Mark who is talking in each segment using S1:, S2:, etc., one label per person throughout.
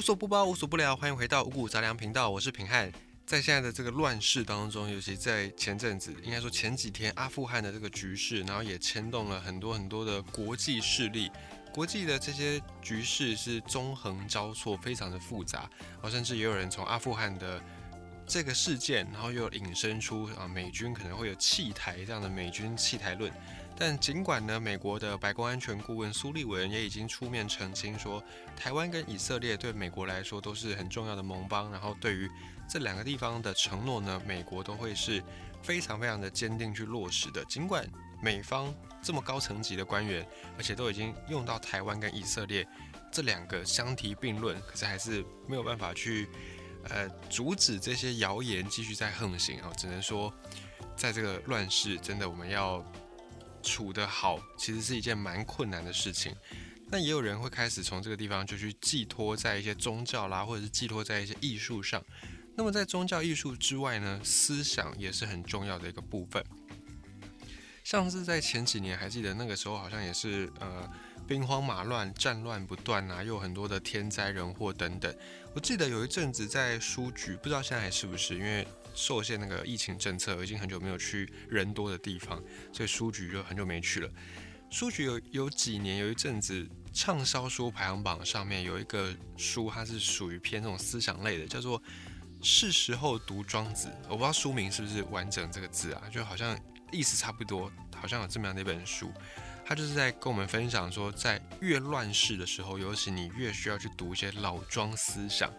S1: 无所不包，无所不聊，欢迎回到五谷杂粮频道，我是平汉。在现在的这个乱世当中，尤其在前阵子，应该说前几天，阿富汗的这个局势，然后也牵动了很多很多的国际势力，国际的这些局势是纵横交错，非常的复杂。然后，甚至也有人从阿富汗的这个事件，然后又引申出啊，美军可能会有弃台这样的美军弃台论。但尽管呢，美国的白宫安全顾问苏利文也已经出面澄清说，台湾跟以色列对美国来说都是很重要的盟邦，然后对于这两个地方的承诺呢，美国都会是非常非常的坚定去落实的。尽管美方这么高层级的官员，而且都已经用到台湾跟以色列这两个相提并论，可是还是没有办法去呃阻止这些谣言继续在横行啊。只能说，在这个乱世，真的我们要。处得好，其实是一件蛮困难的事情。那也有人会开始从这个地方就去寄托在一些宗教啦，或者是寄托在一些艺术上。那么在宗教艺术之外呢，思想也是很重要的一个部分。像是在前几年，还记得那个时候好像也是呃兵荒马乱、战乱不断啊，又很多的天灾人祸等等。我记得有一阵子在书局，不知道现在还是不是，因为。受限那个疫情政策，已经很久没有去人多的地方，所以书局就很久没去了。书局有有几年有一阵子畅销书排行榜上面有一个书，它是属于偏这种思想类的，叫做《是时候读庄子》。我不知道书名是不是完整这个字啊，就好像意思差不多，好像有这么样的一本书。他就是在跟我们分享说，在越乱世的时候，尤其你越需要去读一些老庄思想。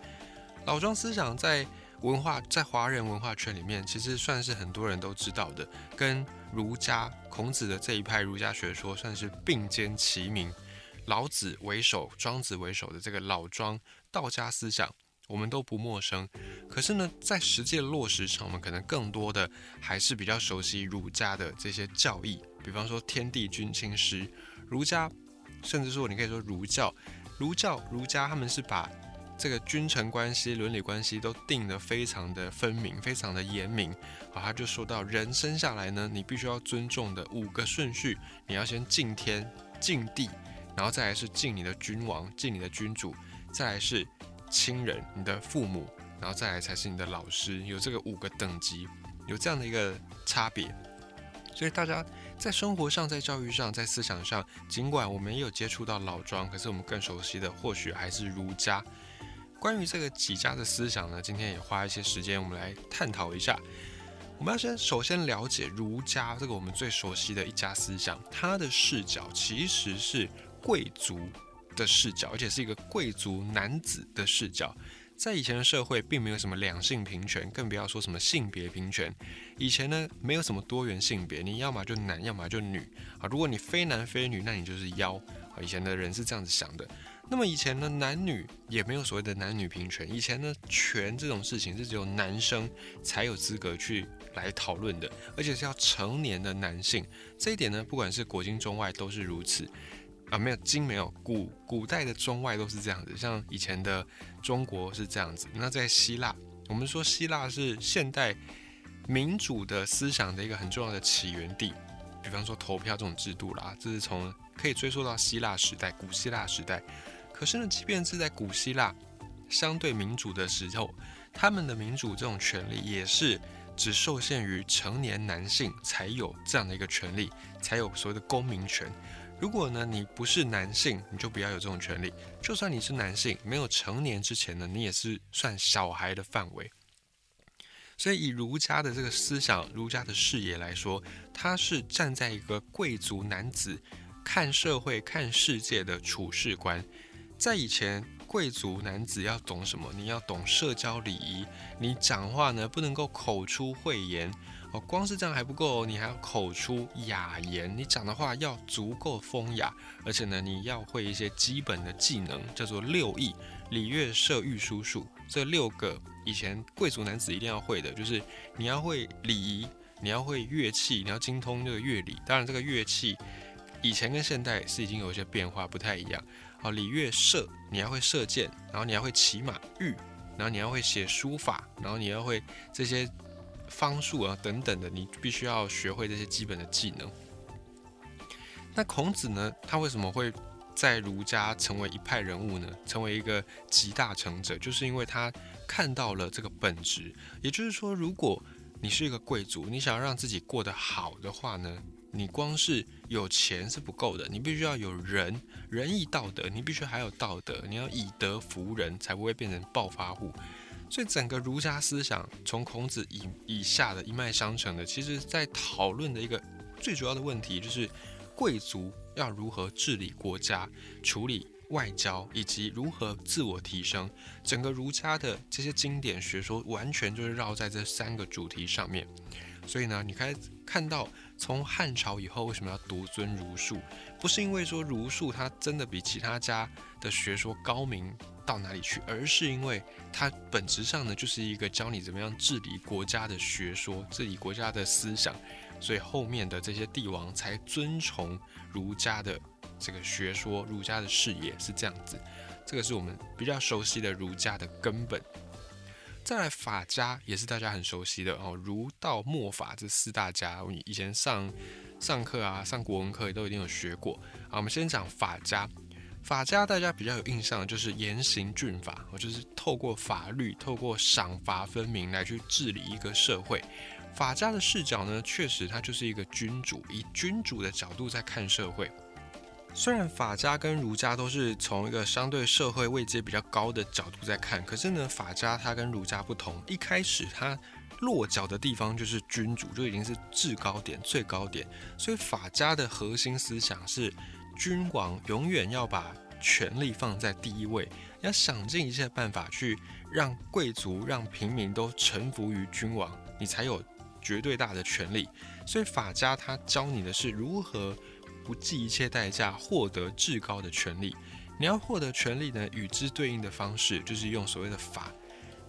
S1: 老庄思想在文化在华人文化圈里面，其实算是很多人都知道的，跟儒家孔子的这一派儒家学说算是并肩齐名。老子为首，庄子为首的这个老庄道家思想，我们都不陌生。可是呢，在实际落实上，我们可能更多的还是比较熟悉儒家的这些教义，比方说天地君亲师，儒家，甚至说你可以说儒教，儒教儒家他们是把。这个君臣关系、伦理关系都定得非常的分明，非常的严明。好，他就说到，人生下来呢，你必须要尊重的五个顺序，你要先敬天、敬地，然后再来是敬你的君王、敬你的君主，再来是亲人、你的父母，然后再来才是你的老师。有这个五个等级，有这样的一个差别。所以大家在生活上、在教育上、在思想上，尽管我们也有接触到老庄，可是我们更熟悉的或许还是儒家。关于这个几家的思想呢，今天也花一些时间，我们来探讨一下。我们要先首先了解儒家这个我们最熟悉的一家思想，它的视角其实是贵族的视角，而且是一个贵族男子的视角。在以前的社会，并没有什么两性平权，更不要说什么性别平权。以前呢，没有什么多元性别，你要么就男，要么就女啊。如果你非男非女，那你就是妖啊。以前的人是这样子想的。那么以前呢，男女也没有所谓的男女平权。以前呢，权这种事情是只有男生才有资格去来讨论的，而且是要成年的男性。这一点呢，不管是古今中外都是如此啊。没有今没有古古代的中外都是这样子，像以前的中国是这样子。那在希腊，我们说希腊是现代民主的思想的一个很重要的起源地。比方说投票这种制度啦，这是从可以追溯到希腊时代，古希腊时代。可是呢，即便是在古希腊相对民主的时候，他们的民主这种权利也是只受限于成年男性才有这样的一个权利，才有所谓的公民权。如果呢你不是男性，你就不要有这种权利。就算你是男性，没有成年之前呢，你也是算小孩的范围。所以以儒家的这个思想、儒家的视野来说，他是站在一个贵族男子看社会、看世界的处事观。在以前，贵族男子要懂什么？你要懂社交礼仪。你讲话呢，不能够口出秽言哦。光是这样还不够，你还要口出雅言。你讲的话要足够风雅，而且呢，你要会一些基本的技能，叫做六艺：礼乐射御书数。这六个以前贵族男子一定要会的，就是你要会礼仪，你要会乐器，你要精通这个乐理。当然，这个乐器以前跟现代是已经有一些变化，不太一样。好，礼乐射，你要会射箭，然后你要会骑马御，然后你要会写书法，然后你要会这些方术啊等等的，你必须要学会这些基本的技能。那孔子呢？他为什么会在儒家成为一派人物呢？成为一个集大成者，就是因为他看到了这个本质。也就是说，如果你是一个贵族，你想要让自己过得好的话呢，你光是有钱是不够的，你必须要有仁仁义道德，你必须还有道德，你要以德服人，才不会变成暴发户。所以整个儒家思想，从孔子以以下的一脉相承的，其实在讨论的一个最主要的问题，就是贵族要如何治理国家、处理外交，以及如何自我提升。整个儒家的这些经典学说，完全就是绕在这三个主题上面。所以呢，你可以看到，从汉朝以后，为什么要独尊儒术？不是因为说儒术它真的比其他家的学说高明。到哪里去？而是因为它本质上呢，就是一个教你怎么样治理国家的学说，治理国家的思想，所以后面的这些帝王才尊崇儒家的这个学说，儒家的视野是这样子。这个是我们比较熟悉的儒家的根本。再来法家也是大家很熟悉的哦，儒道墨法这四大家，你以前上上课啊，上国文课也都一定有学过。好，我们先讲法家。法家大家比较有印象的就是严刑峻法，我就是透过法律、透过赏罚分明来去治理一个社会。法家的视角呢，确实他就是一个君主，以君主的角度在看社会。虽然法家跟儒家都是从一个相对社会位阶比较高的角度在看，可是呢，法家它跟儒家不同，一开始它落脚的地方就是君主，就已经是制高点、最高点。所以法家的核心思想是。君王永远要把权力放在第一位，要想尽一切办法去让贵族、让平民都臣服于君王，你才有绝对大的权力。所以法家他教你的是如何不计一切代价获得至高的权利。你要获得权利呢，与之对应的方式就是用所谓的法。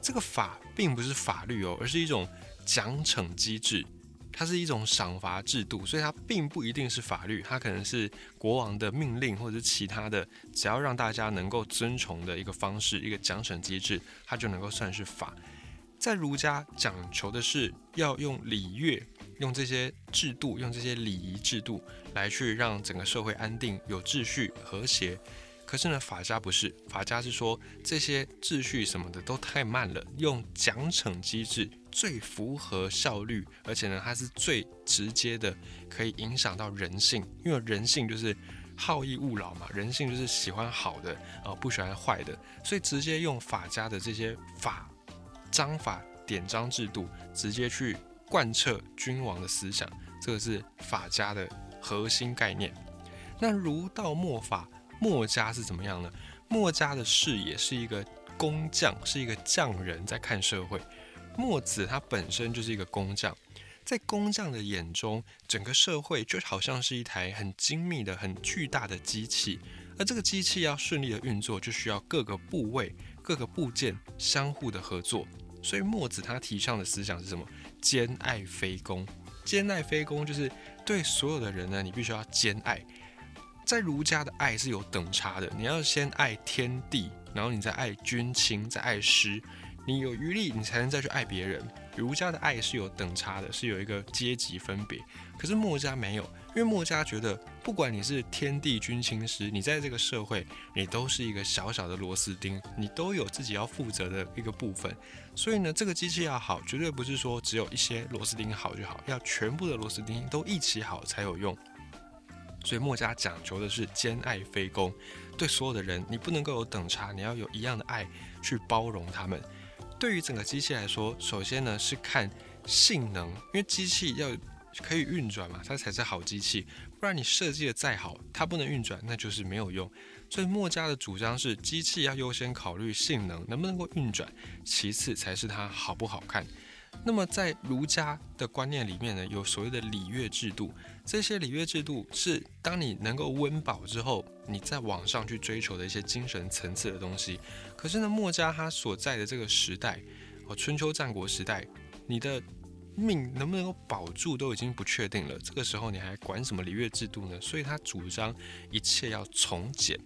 S1: 这个法并不是法律哦，而是一种奖惩机制。它是一种赏罚制度，所以它并不一定是法律，它可能是国王的命令，或者是其他的，只要让大家能够遵从的一个方式，一个奖惩机制，它就能够算是法。在儒家讲求的是要用礼乐，用这些制度，用这些礼仪制度来去让整个社会安定、有秩序、和谐。可是呢，法家不是，法家是说这些秩序什么的都太慢了，用奖惩机制最符合效率，而且呢，它是最直接的，可以影响到人性，因为人性就是好逸恶劳嘛，人性就是喜欢好的，呃，不喜欢坏的，所以直接用法家的这些法 章法典章制度，直接去贯彻君王的思想，这个是法家的核心概念。那儒道墨法。墨家是怎么样呢？墨家的视野是一个工匠，是一个匠人，在看社会。墨子他本身就是一个工匠，在工匠的眼中，整个社会就好像是一台很精密的、很巨大的机器，而这个机器要顺利的运作，就需要各个部位、各个部件相互的合作。所以墨子他提倡的思想是什么？兼爱非攻。兼爱非攻就是对所有的人呢，你必须要兼爱。在儒家的爱是有等差的，你要先爱天地，然后你再爱君亲，再爱师，你有余力，你才能再去爱别人。儒家的爱是有等差的，是有一个阶级分别。可是墨家没有，因为墨家觉得，不管你是天地君亲师，你在这个社会，你都是一个小小的螺丝钉，你都有自己要负责的一个部分。所以呢，这个机器要好，绝对不是说只有一些螺丝钉好就好，要全部的螺丝钉都一起好才有用。所以墨家讲求的是兼爱非攻，对所有的人，你不能够有等差，你要有一样的爱去包容他们。对于整个机器来说，首先呢是看性能，因为机器要可以运转嘛，它才是好机器。不然你设计的再好，它不能运转，那就是没有用。所以墨家的主张是，机器要优先考虑性能能不能够运转，其次才是它好不好看。那么在儒家的观念里面呢，有所谓的礼乐制度。这些礼乐制度是当你能够温饱之后，你在网上去追求的一些精神层次的东西。可是呢，墨家他所在的这个时代，哦，春秋战国时代，你的命能不能够保住都已经不确定了。这个时候你还管什么礼乐制度呢？所以他主张一切要从简，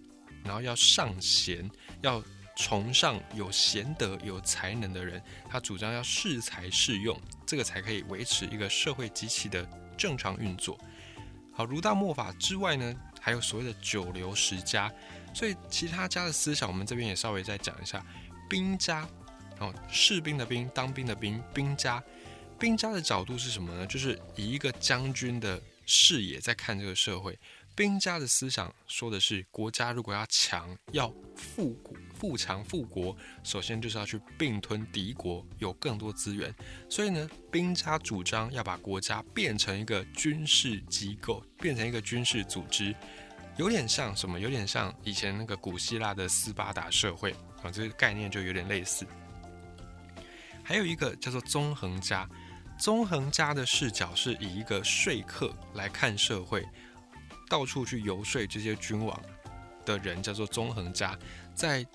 S1: 然后要尚贤，要。崇尚有贤德、有才能的人，他主张要适才适用，这个才可以维持一个社会机器的正常运作。好，儒道墨法之外呢，还有所谓的九流十家。所以其他家的思想，我们这边也稍微再讲一下。兵家，哦，士兵的兵，当兵的兵，兵家。兵家的角度是什么呢？就是以一个将军的视野在看这个社会。兵家的思想说的是，国家如果要强，要富国、富强、富国，首先就是要去并吞敌国，有更多资源。所以呢，兵家主张要把国家变成一个军事机构，变成一个军事组织，有点像什么？有点像以前那个古希腊的斯巴达社会啊，这个概念就有点类似。还有一个叫做纵横家，纵横家的视角是以一个说客来看社会。到处去游说这些君王的人叫做纵横家，在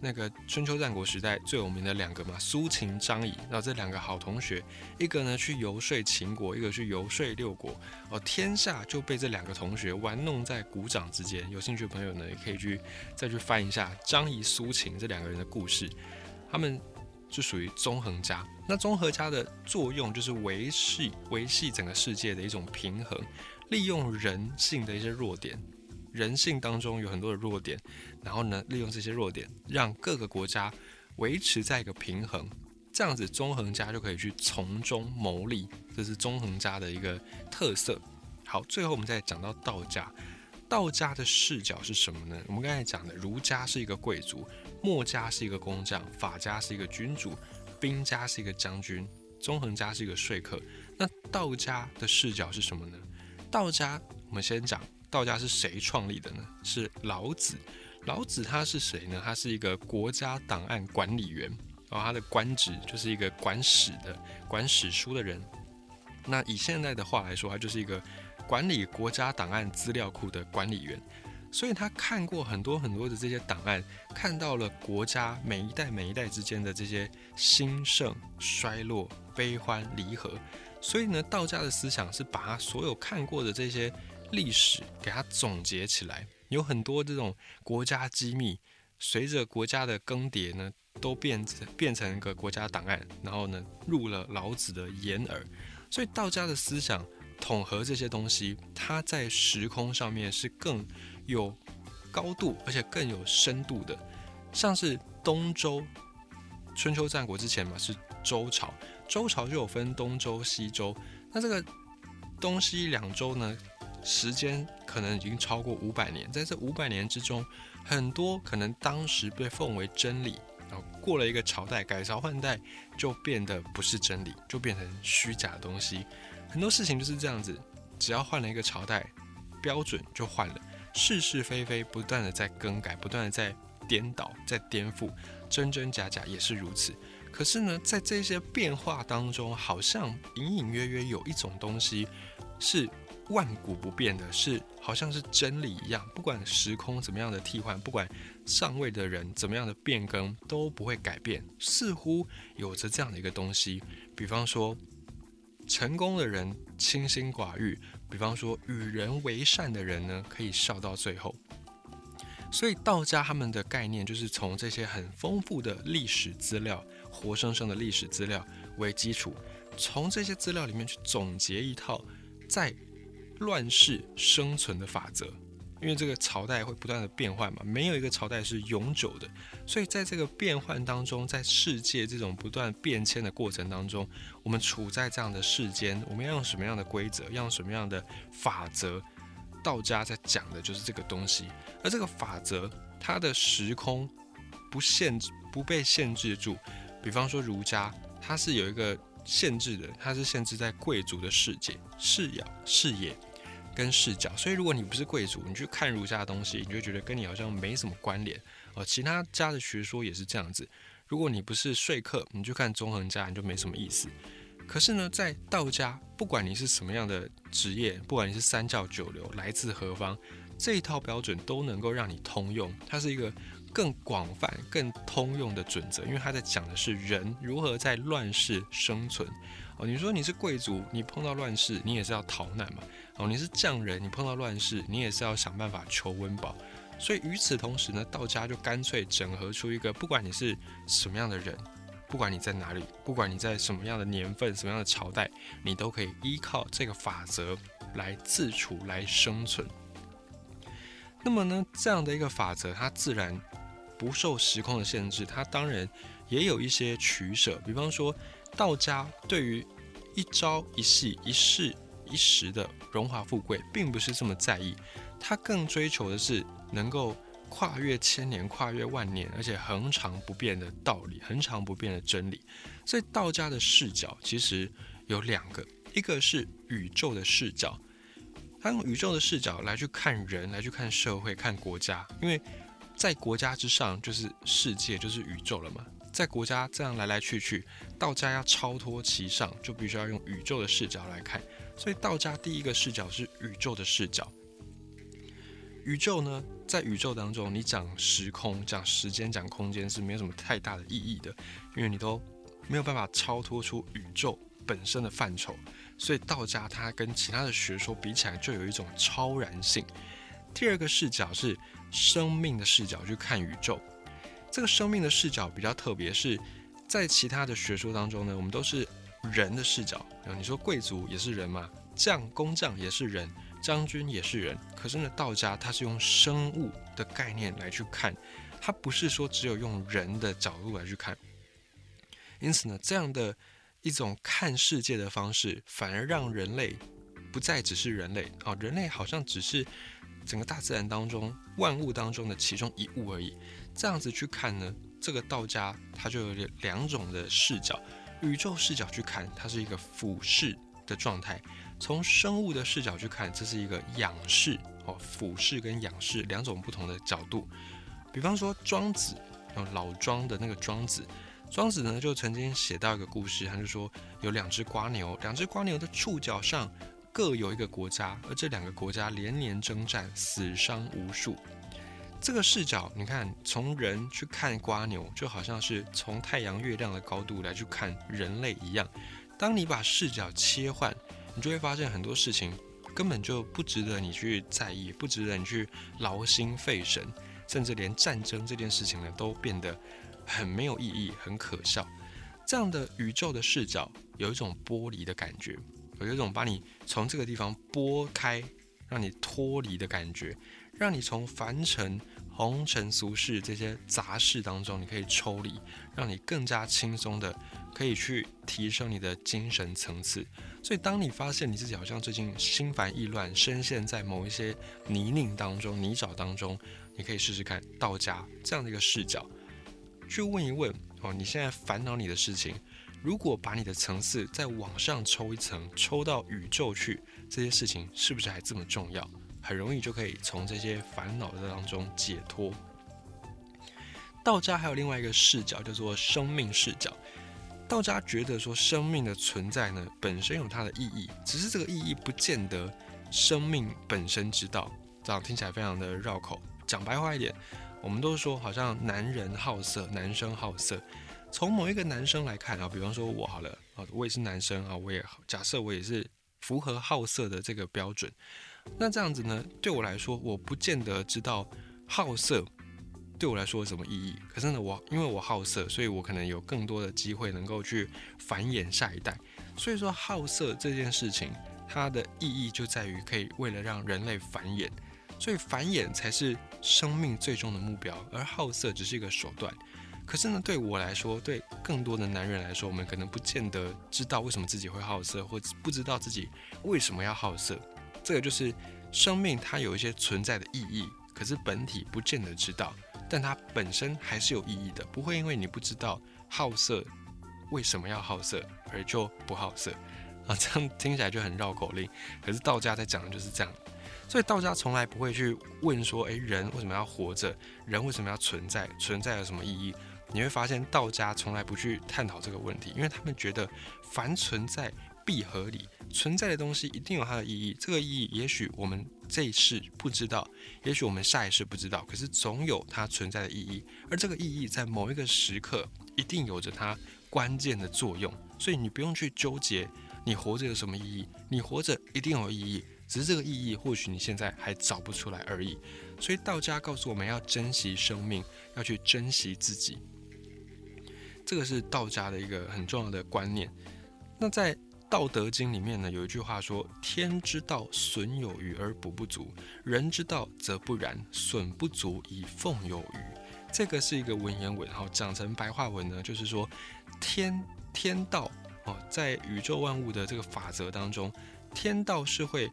S1: 那个春秋战国时代最有名的两个嘛，苏秦、张仪，然后这两个好同学，一个呢去游说秦国，一个去游说六国，哦，天下就被这两个同学玩弄在股掌之间。有兴趣的朋友呢，也可以去再去翻一下张仪、苏秦这两个人的故事，他们就属于纵横家。那综合家的作用就是维系维系整个世界的一种平衡。利用人性的一些弱点，人性当中有很多的弱点，然后呢，利用这些弱点，让各个国家维持在一个平衡，这样子纵横家就可以去从中牟利，这是纵横家的一个特色。好，最后我们再讲到道家，道家的视角是什么呢？我们刚才讲的，儒家是一个贵族，墨家是一个工匠，法家是一个君主，兵家是一个将军，纵横家是一个说客。那道家的视角是什么呢？道家，我们先讲道家是谁创立的呢？是老子。老子他是谁呢？他是一个国家档案管理员，然后他的官职就是一个管史的、管史书的人。那以现在的话来说，他就是一个管理国家档案资料库的管理员。所以他看过很多很多的这些档案，看到了国家每一代每一代之间的这些兴盛、衰落、悲欢离合。所以呢，道家的思想是把他所有看过的这些历史给它总结起来，有很多这种国家机密，随着国家的更迭呢，都变成变成一个国家档案，然后呢，入了老子的眼耳。所以道家的思想统合这些东西，它在时空上面是更有高度，而且更有深度的。像是东周，春秋战国之前嘛，是周朝。周朝就有分东周、西周，那这个东西两周呢，时间可能已经超过五百年。在这五百年之中，很多可能当时被奉为真理，然后过了一个朝代改朝换代，就变得不是真理，就变成虚假的东西。很多事情就是这样子，只要换了一个朝代，标准就换了，是是非非不断的在更改，不断的在颠倒，在颠覆，真真假假也是如此。可是呢，在这些变化当中，好像隐隐约约有一种东西是万古不变的，是好像是真理一样。不管时空怎么样的替换，不管上位的人怎么样的变更，都不会改变。似乎有着这样的一个东西。比方说，成功的人清心寡欲；比方说，与人为善的人呢，可以笑到最后。所以道家他们的概念就是从这些很丰富的历史资料。活生生的历史资料为基础，从这些资料里面去总结一套在乱世生存的法则。因为这个朝代会不断的变换嘛，没有一个朝代是永久的，所以在这个变换当中，在世界这种不断变迁的过程当中，我们处在这样的世间，我们要用什么样的规则，要用什么样的法则？道家在讲的就是这个东西，而这个法则，它的时空不限制，不被限制住。比方说儒家，它是有一个限制的，它是限制在贵族的世界、视野、视野跟视角。所以如果你不是贵族，你去看儒家的东西，你就觉得跟你好像没什么关联。哦，其他家的学说也是这样子。如果你不是说客，你去看纵横家，你就没什么意思。可是呢，在道家，不管你是什么样的职业，不管你是三教九流，来自何方，这一套标准都能够让你通用。它是一个。更广泛、更通用的准则，因为他在讲的是人如何在乱世生存。哦，你说你是贵族，你碰到乱世，你也是要逃难嘛？哦，你是匠人，你碰到乱世，你也是要想办法求温饱。所以与此同时呢，道家就干脆整合出一个，不管你是什么样的人，不管你在哪里，不管你在什么样的年份、什么样的朝代，你都可以依靠这个法则来自处、来生存。那么呢，这样的一个法则，它自然不受时空的限制，它当然也有一些取舍。比方说，道家对于一朝一夕、一世一时的荣华富贵，并不是这么在意，他更追求的是能够跨越千年、跨越万年，而且恒常不变的道理，恒常不变的真理。所以道家的视角其实有两个，一个是宇宙的视角。他用宇宙的视角来去看人，来去看社会，看国家，因为在国家之上就是世界，就是宇宙了嘛。在国家这样来来去去，道家要超脱其上，就必须要用宇宙的视角来看。所以道家第一个视角是宇宙的视角。宇宙呢，在宇宙当中，你讲时空、讲时间、讲空间是没有什么太大的意义的，因为你都没有办法超脱出宇宙本身的范畴。所以道家它跟其他的学说比起来，就有一种超然性。第二个视角是生命的视角去看宇宙。这个生命的视角比较特别，是在其他的学说当中呢，我们都是人的视角。你说贵族也是人嘛，将工匠也是人，将军也是人。可是呢，道家它是用生物的概念来去看，它不是说只有用人的角度来去看。因此呢，这样的。一种看世界的方式，反而让人类不再只是人类啊，人类好像只是整个大自然当中万物当中的其中一物而已。这样子去看呢，这个道家它就有两种的视角：宇宙视角去看，它是一个俯视的状态；从生物的视角去看，这是一个仰视哦，俯视跟仰视两种不同的角度。比方说庄子，老庄的那个庄子。庄子呢，就曾经写到一个故事，他就说有两只瓜牛，两只瓜牛的触角上各有一个国家，而这两个国家连年征战，死伤无数。这个视角，你看，从人去看瓜牛，就好像是从太阳、月亮的高度来去看人类一样。当你把视角切换，你就会发现很多事情根本就不值得你去在意，不值得你去劳心费神，甚至连战争这件事情呢，都变得。很没有意义，很可笑。这样的宇宙的视角，有一种剥离的感觉，有一种把你从这个地方拨开，让你脱离的感觉，让你从凡尘、红尘俗世这些杂事当中，你可以抽离，让你更加轻松的可以去提升你的精神层次。所以，当你发现你自己好像最近心烦意乱，深陷在某一些泥泞当中、泥沼当中，你可以试试看道家这样的一个视角。去问一问哦，你现在烦恼你的事情，如果把你的层次再往上抽一层，抽到宇宙去，这些事情是不是还这么重要？很容易就可以从这些烦恼当中解脱。道家还有另外一个视角，叫做生命视角。道家觉得说，生命的存在呢，本身有它的意义，只是这个意义不见得生命本身知道。这样听起来非常的绕口，讲白话一点。我们都说，好像男人好色，男生好色。从某一个男生来看啊，比方说我好了啊，我也是男生啊，我也假设我也是符合好色的这个标准。那这样子呢，对我来说，我不见得知道好色对我来说有什么意义。可是呢，我因为我好色，所以我可能有更多的机会能够去繁衍下一代。所以说，好色这件事情，它的意义就在于可以为了让人类繁衍。所以繁衍才是生命最终的目标，而好色只是一个手段。可是呢，对我来说，对更多的男人来说，我们可能不见得知道为什么自己会好色，或不知道自己为什么要好色。这个就是生命它有一些存在的意义，可是本体不见得知道，但它本身还是有意义的，不会因为你不知道好色为什么要好色而就不好色啊。这样听起来就很绕口令，可是道家在讲的就是这样。所以道家从来不会去问说，诶，人为什么要活着？人为什么要存在？存在有什么意义？你会发现道家从来不去探讨这个问题，因为他们觉得凡存在必合理，存在的东西一定有它的意义。这个意义也许我们这一世不知道，也许我们下一世不知道，可是总有它存在的意义。而这个意义在某一个时刻一定有着它关键的作用。所以你不用去纠结你活着有什么意义，你活着一定有意义。只是这个意义，或许你现在还找不出来而已。所以道家告诉我们要珍惜生命，要去珍惜自己。这个是道家的一个很重要的观念。那在道德经》里面呢有一句话说：“天之道，损有余而补不足；人之道则不然，损不足以奉有余。”这个是一个文言文，哈讲成白话文呢，就是说天天道哦，在宇宙万物的这个法则当中，天道是会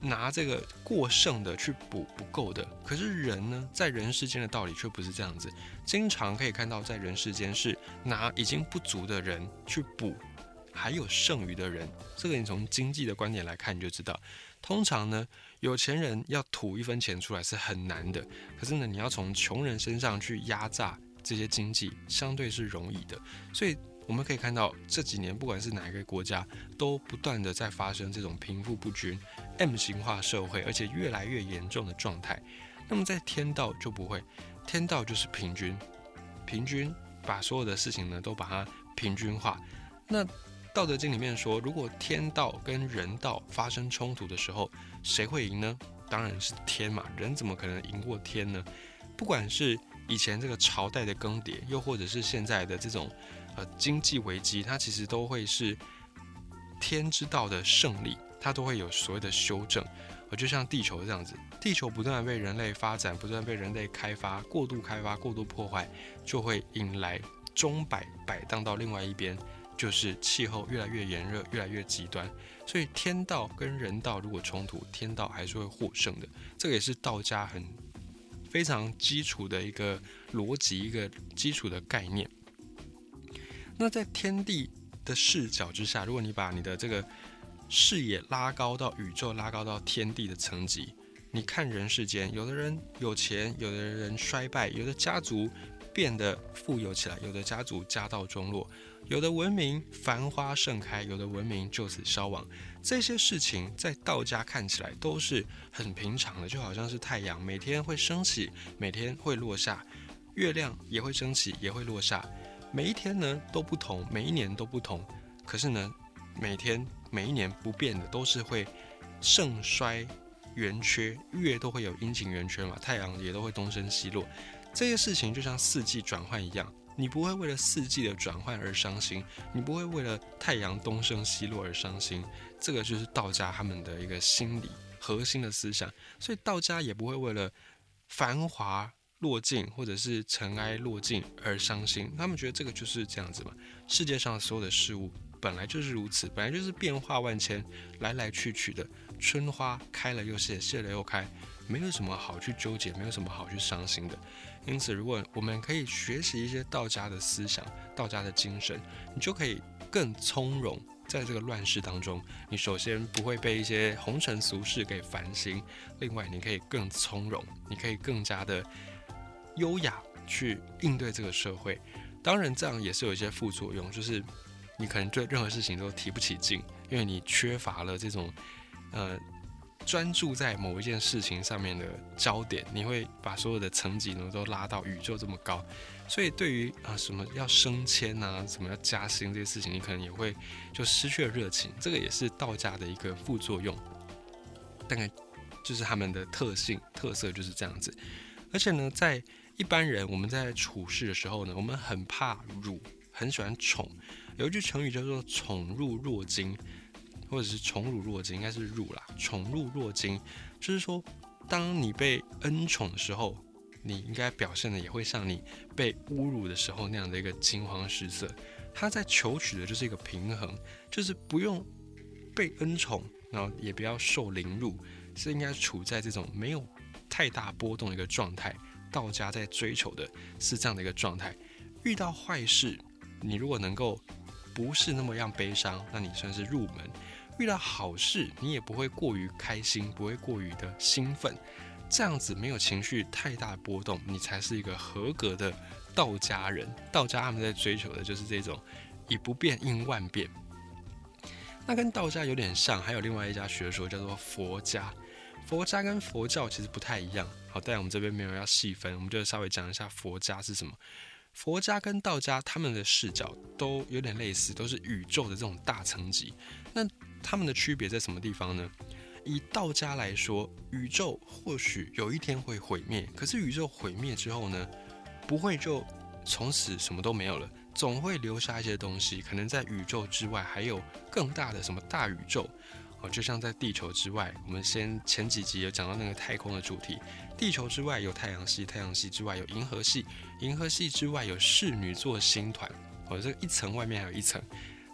S1: 拿这个过剩的去补不够的。可是人呢，在人世间的道理却不是这样子，经常可以看到在人世间是拿已经不足的人去补。还有剩余的人，这个你从经济的观点来看，你就知道，通常呢，有钱人要吐一分钱出来是很难的，可是呢，你要从穷人身上去压榨这些经济，相对是容易的。所以我们可以看到这几年，不管是哪一个国家，都不断的在发生这种贫富不均、M 型化社会，而且越来越严重的状态。那么在天道就不会，天道就是平均，平均把所有的事情呢都把它平均化。那道德经里面说，如果天道跟人道发生冲突的时候，谁会赢呢？当然是天嘛，人怎么可能赢过天呢？不管是以前这个朝代的更迭，又或者是现在的这种呃经济危机，它其实都会是天之道的胜利，它都会有所谓的修正。而就像地球这样子，地球不断被人类发展，不断被人类开发，过度开发、过度破坏，就会引来钟摆摆荡到另外一边。就是气候越来越炎热，越来越极端，所以天道跟人道如果冲突，天道还是会获胜的。这个也是道家很非常基础的一个逻辑，一个基础的概念。那在天地的视角之下，如果你把你的这个视野拉高到宇宙，拉高到天地的层级，你看人世间，有的人有钱，有的人衰败，有的家族变得富有起来，有的家族家道中落。有的文明繁花盛开，有的文明就此消亡。这些事情在道家看起来都是很平常的，就好像是太阳每天会升起，每天会落下；月亮也会升起，也会落下。每一天呢都不同，每一年都不同。可是呢，每天每一年不变的都是会盛衰圆缺，月都会有阴晴圆缺嘛，太阳也都会东升西落。这些事情就像四季转换一样。你不会为了四季的转换而伤心，你不会为了太阳东升西落而伤心，这个就是道家他们的一个心理核心的思想。所以道家也不会为了繁华落尽或者是尘埃落尽而伤心，他们觉得这个就是这样子嘛。世界上所有的事物本来就是如此，本来就是变化万千，来来去去的，春花开了又谢，谢了又开，没有什么好去纠结，没有什么好去伤心的。因此，如果我们可以学习一些道家的思想、道家的精神，你就可以更从容在这个乱世当中。你首先不会被一些红尘俗事给烦心，另外你可以更从容，你可以更加的优雅去应对这个社会。当然，这样也是有一些副作用，就是你可能对任何事情都提不起劲，因为你缺乏了这种呃。专注在某一件事情上面的焦点，你会把所有的层级呢都拉到宇宙这么高，所以对于啊什么要升迁啊，什么要加薪这些事情，你可能也会就失去了热情。这个也是道家的一个副作用，大概就是他们的特性特色就是这样子。而且呢，在一般人我们在处事的时候呢，我们很怕辱，很喜欢宠。有一句成语叫做“宠辱若惊”。或者是宠辱若惊，应该是辱啦。宠辱若惊，就是说，当你被恩宠的时候，你应该表现的也会像你被侮辱的时候那样的一个惊慌失色。他在求取的就是一个平衡，就是不用被恩宠，然后也不要受凌辱，是应该处在这种没有太大波动的一个状态。道家在追求的是这样的一个状态。遇到坏事，你如果能够不是那么样悲伤，那你算是入门。遇到好事，你也不会过于开心，不会过于的兴奋，这样子没有情绪太大波动，你才是一个合格的道家人。道家他们在追求的就是这种以不变应万变。那跟道家有点像，还有另外一家学说叫做佛家。佛家跟佛教其实不太一样。好，但我们这边没有要细分，我们就稍微讲一下佛家是什么。佛家跟道家他们的视角都有点类似，都是宇宙的这种大层级。那他们的区别在什么地方呢？以道家来说，宇宙或许有一天会毁灭，可是宇宙毁灭之后呢，不会就从此什么都没有了，总会留下一些东西，可能在宇宙之外还有更大的什么大宇宙。哦，就像在地球之外，我们先前几集有讲到那个太空的主题，地球之外有太阳系，太阳系之外有银河系，银河系之外有侍女座星团。哦，这一层外面还有一层。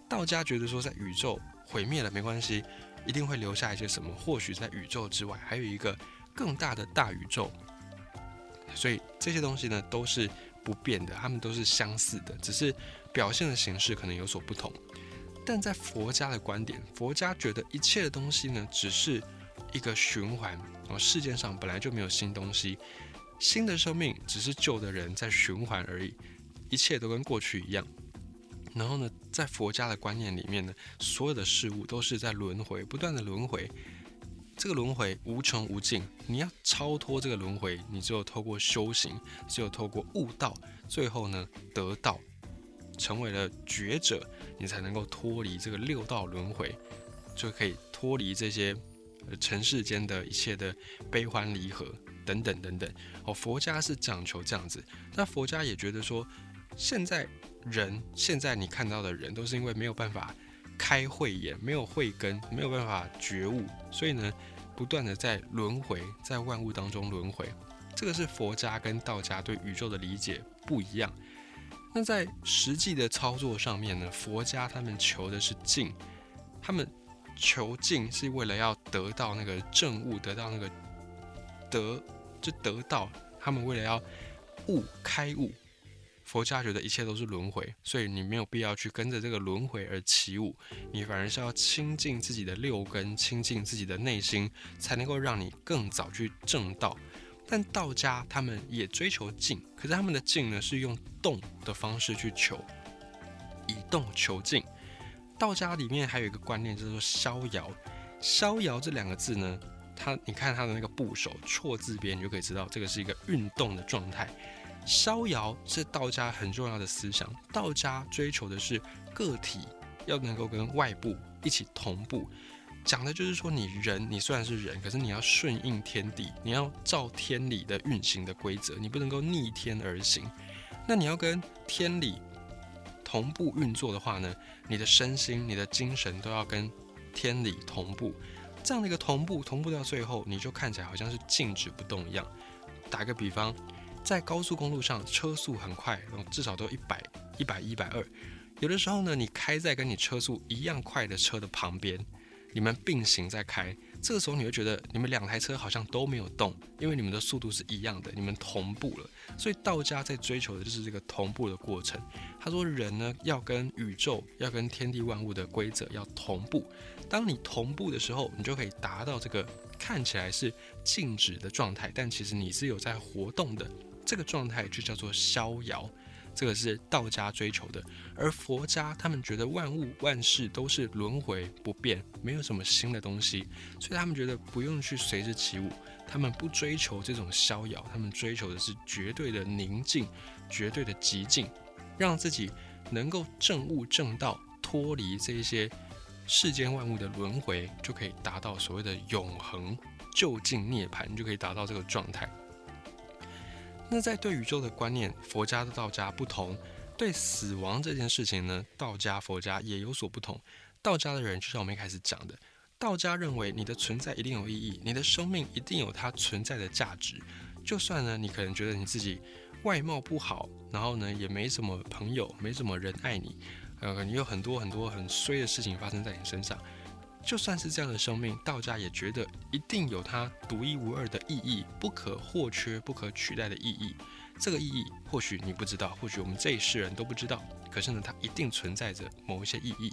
S1: 道家觉得说，在宇宙毁灭了没关系，一定会留下一些什么，或许在宇宙之外还有一个更大的大宇宙。所以这些东西呢都是不变的，它们都是相似的，只是表现的形式可能有所不同。但在佛家的观点，佛家觉得一切的东西呢，只是一个循环。然后世界上本来就没有新东西，新的生命只是旧的人在循环而已，一切都跟过去一样。然后呢，在佛家的观念里面呢，所有的事物都是在轮回，不断的轮回。这个轮回无穷无尽，你要超脱这个轮回，你只有透过修行，只有透过悟道，最后呢得道，成为了觉者。你才能够脱离这个六道轮回，就可以脱离这些呃尘世间的一切的悲欢离合等等等等。哦，佛家是讲求这样子，那佛家也觉得说，现在人现在你看到的人都是因为没有办法开慧眼，没有慧根，没有办法觉悟，所以呢，不断的在轮回，在万物当中轮回。这个是佛家跟道家对宇宙的理解不一样。那在实际的操作上面呢，佛家他们求的是静，他们求静是为了要得到那个正悟，得到那个得就得到，他们为了要悟开悟。佛家觉得一切都是轮回，所以你没有必要去跟着这个轮回而起舞，你反而是要亲近自己的六根，亲近自己的内心，才能够让你更早去正道。但道家他们也追求静，可是他们的静呢是用动的方式去求，以动求静。道家里面还有一个观念叫做逍遥，逍遥这两个字呢，它你看它的那个部首错字边，你就可以知道这个是一个运动的状态。逍遥是道家很重要的思想，道家追求的是个体要能够跟外部一起同步。讲的就是说，你人，你虽然是人，可是你要顺应天地，你要照天理的运行的规则，你不能够逆天而行。那你要跟天理同步运作的话呢，你的身心、你的精神都要跟天理同步。这样的一个同步，同步到最后，你就看起来好像是静止不动一样。打个比方，在高速公路上，车速很快，至少都一百、一百、一百二。有的时候呢，你开在跟你车速一样快的车的旁边。你们并行在开，这个时候你会觉得你们两台车好像都没有动，因为你们的速度是一样的，你们同步了。所以道家在追求的就是这个同步的过程。他说人呢要跟宇宙，要跟天地万物的规则要同步。当你同步的时候，你就可以达到这个看起来是静止的状态，但其实你是有在活动的。这个状态就叫做逍遥。这个是道家追求的，而佛家他们觉得万物万事都是轮回不变，没有什么新的东西，所以他们觉得不用去随之起舞，他们不追求这种逍遥，他们追求的是绝对的宁静，绝对的极静，让自己能够正悟正道，脱离这些世间万物的轮回，就可以达到所谓的永恒就近涅槃，就可以达到这个状态。那在对宇宙的观念，佛家的道家不同。对死亡这件事情呢，道家、佛家也有所不同。道家的人就像我们一开始讲的，道家认为你的存在一定有意义，你的生命一定有它存在的价值。就算呢，你可能觉得你自己外貌不好，然后呢也没什么朋友，没什么人爱你，呃，你有很多很多很衰的事情发生在你身上。就算是这样的生命，道家也觉得一定有它独一无二的意义，不可或缺、不可取代的意义。这个意义或许你不知道，或许我们这一世人都不知道。可是呢，它一定存在着某一些意义。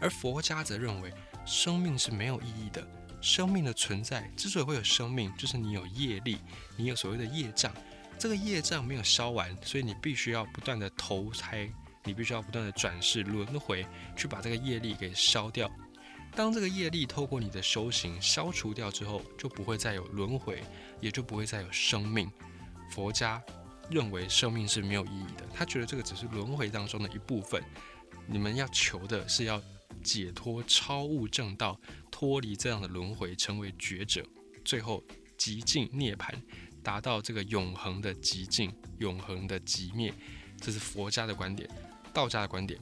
S1: 而佛家则认为，生命是没有意义的。生命的存在之所以会有生命，就是你有业力，你有所谓的业障。这个业障没有消完，所以你必须要不断的投胎，你必须要不断的转世轮回，去把这个业力给消掉。当这个业力透过你的修行消除掉之后，就不会再有轮回，也就不会再有生命。佛家认为生命是没有意义的，他觉得这个只是轮回当中的一部分。你们要求的是要解脱、超悟正道，脱离这样的轮回，成为觉者，最后极尽涅槃，达到这个永恒的极尽、永恒的极灭。这是佛家的观点，道家的观点，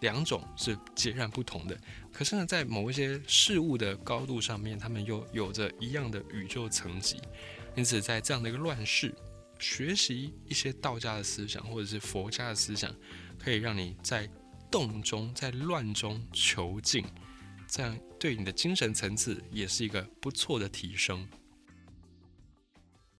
S1: 两种是截然不同的。可是呢，在某一些事物的高度上面，他们又有着一样的宇宙层级。因此，在这样的一个乱世，学习一些道家的思想或者是佛家的思想，可以让你在动中、在乱中求静，这样对你的精神层次也是一个不错的提升。